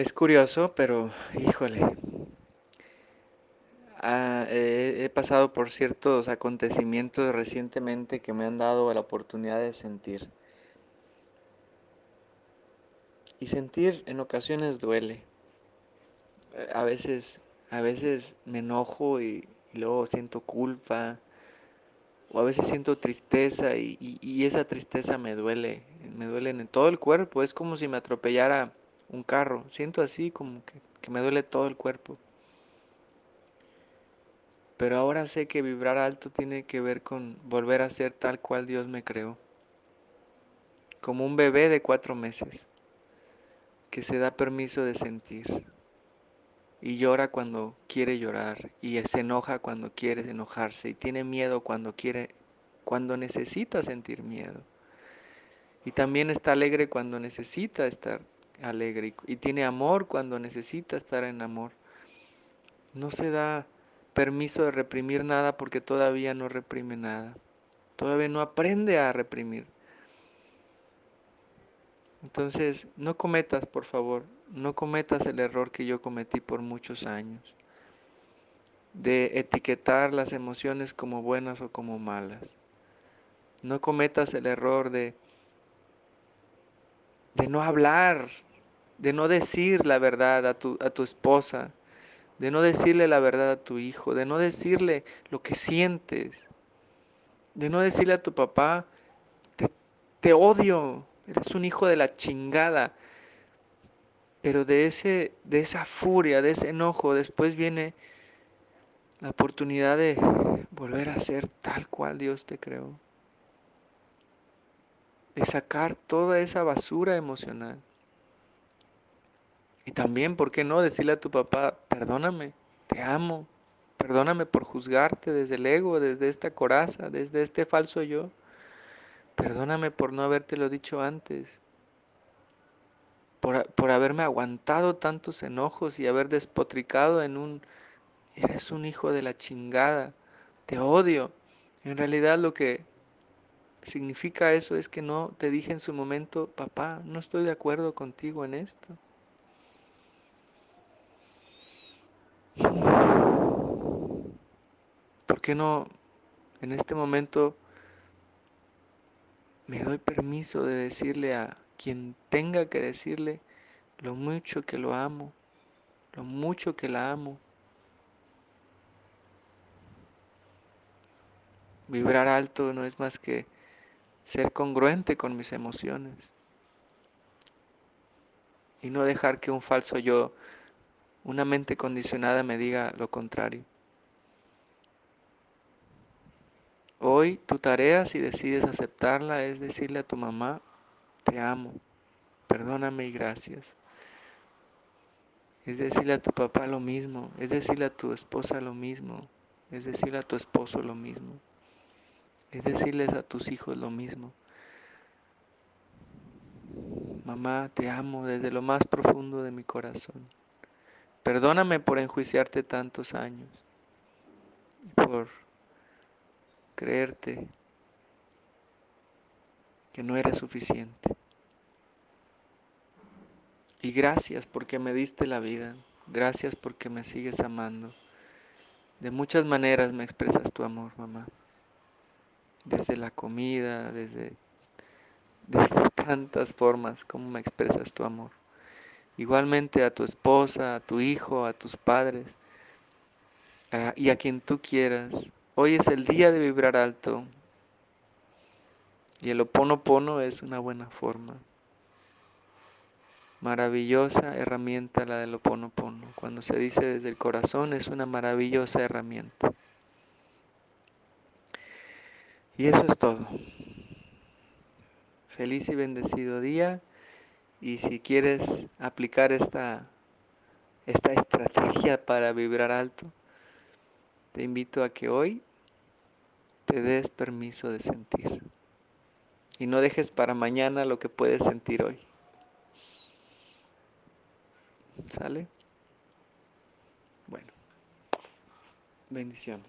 Es curioso, pero híjole, ah, he, pasado por ciertos acontecimientos recientemente que me han dado la oportunidad de sentir. Y sentir en ocasiones duele. Eh, A veces, a veces me enojo y, luego siento culpa, o a veces siento tristeza y esa tristeza me duele, me duele en todo el cuerpo. Es como si me atropellara un carro. Siento así como que, que me duele todo el cuerpo. Pero ahora sé que vibrar alto tiene que ver con volver a ser tal cual Dios me creó, como un bebé de cuatro meses que se da permiso de sentir y llora cuando quiere llorar y se enoja cuando quiere enojarse y tiene miedo cuando quiere, cuando necesita sentir miedo y también está alegre cuando necesita estar alegre y, y tiene amor cuando necesita estar en amor. No se da permiso de reprimir nada porque todavía no reprime nada. Todavía no aprende a reprimir. Entonces, no cometas, por favor, no cometas el error que yo cometí por muchos años, de etiquetar las emociones como buenas o como malas. No cometas el error de, de no hablar, de no decir la verdad a tu, a tu esposa, de no decirle la verdad a tu hijo, de no decirle lo que sientes, de no decirle a tu papá, te, te odio, eres un hijo de la chingada. Pero de ese, de esa furia, de ese enojo, después viene la oportunidad de volver a ser tal cual Dios te creó. De sacar toda esa basura emocional. Y también, ¿por qué no decirle a tu papá, perdóname, te amo, perdóname por juzgarte desde el ego, desde esta coraza, desde este falso yo. Perdóname por no habértelo dicho antes, por, por haberme aguantado tantos enojos y haber despotricado en un eres un hijo de la chingada, te odio. En realidad lo que significa eso es que no te dije en su momento, papá, no estoy de acuerdo contigo en esto. ¿Por qué no en este momento me doy permiso de decirle a quien tenga que decirle lo mucho que lo amo, lo mucho que la amo? Vibrar alto no es más que ser congruente con mis emociones y no dejar que un falso yo, una mente condicionada me diga lo contrario. Hoy tu tarea, si decides aceptarla, es decirle a tu mamá, te amo, perdóname y gracias. Es decirle a tu papá lo mismo, es decirle a tu esposa lo mismo, es decirle a tu esposo lo mismo, es decirles a tus hijos lo mismo. Mamá, te amo desde lo más profundo de mi corazón. Perdóname por enjuiciarte tantos años por creerte que no era suficiente. Y gracias porque me diste la vida, gracias porque me sigues amando. De muchas maneras me expresas tu amor, mamá. Desde la comida, desde, desde tantas formas como me expresas tu amor. Igualmente a tu esposa, a tu hijo, a tus padres y a quien tú quieras. Hoy es el día de vibrar alto y el oponopono es una buena forma. Maravillosa herramienta la del oponopono. Cuando se dice desde el corazón es una maravillosa herramienta. Y eso es todo. Feliz y bendecido día. Y si quieres aplicar esta, esta estrategia para vibrar alto, te invito a que hoy te des permiso de sentir. Y no dejes para mañana lo que puedes sentir hoy. ¿Sale? Bueno, bendiciones.